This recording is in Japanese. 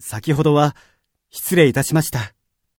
先ほどは失礼いたしました。